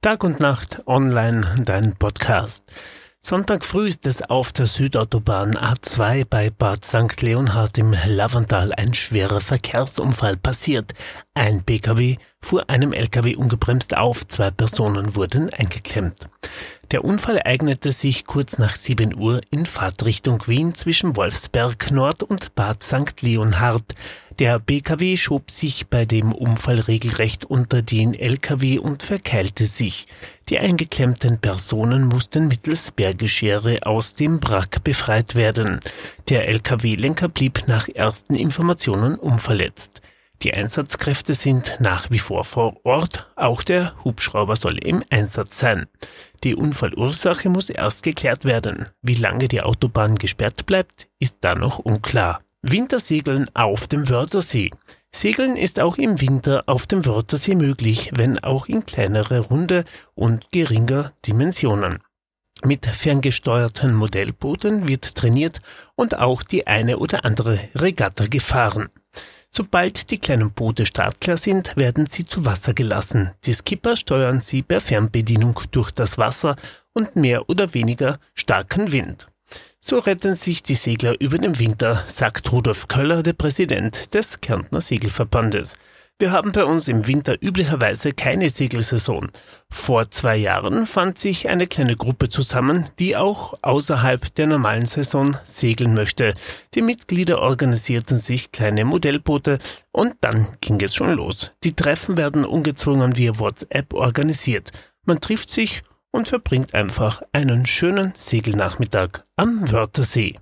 Tag und Nacht online, dein Podcast. Sonntag früh ist es auf der Südautobahn A2 bei Bad St. Leonhard im Lavandal ein schwerer Verkehrsunfall passiert. Ein PKW fuhr einem LKW ungebremst auf, zwei Personen wurden eingeklemmt. Der Unfall ereignete sich kurz nach 7 Uhr in Fahrtrichtung Wien zwischen Wolfsberg Nord und Bad St. Leonhard. Der BKW schob sich bei dem Unfall regelrecht unter den LKW und verkeilte sich. Die eingeklemmten Personen mussten mittels Bergeschere aus dem Wrack befreit werden. Der LKW-Lenker blieb nach ersten Informationen unverletzt. Die Einsatzkräfte sind nach wie vor vor Ort, auch der Hubschrauber soll im Einsatz sein. Die Unfallursache muss erst geklärt werden. Wie lange die Autobahn gesperrt bleibt, ist da noch unklar. Wintersegeln auf dem Wörthersee. Segeln ist auch im Winter auf dem Wörthersee möglich, wenn auch in kleinere Runde und geringer Dimensionen. Mit ferngesteuerten Modellbooten wird trainiert und auch die eine oder andere Regatta gefahren. Sobald die kleinen Boote startklar sind, werden sie zu Wasser gelassen. Die Skipper steuern sie per Fernbedienung durch das Wasser und mehr oder weniger starken Wind. So retten sich die Segler über den Winter, sagt Rudolf Köller, der Präsident des Kärntner Segelverbandes. Wir haben bei uns im Winter üblicherweise keine Segelsaison. Vor zwei Jahren fand sich eine kleine Gruppe zusammen, die auch außerhalb der normalen Saison segeln möchte. Die Mitglieder organisierten sich kleine Modellboote und dann ging es schon los. Die Treffen werden ungezwungen via WhatsApp organisiert. Man trifft sich und verbringt einfach einen schönen Segelnachmittag am Wörthersee.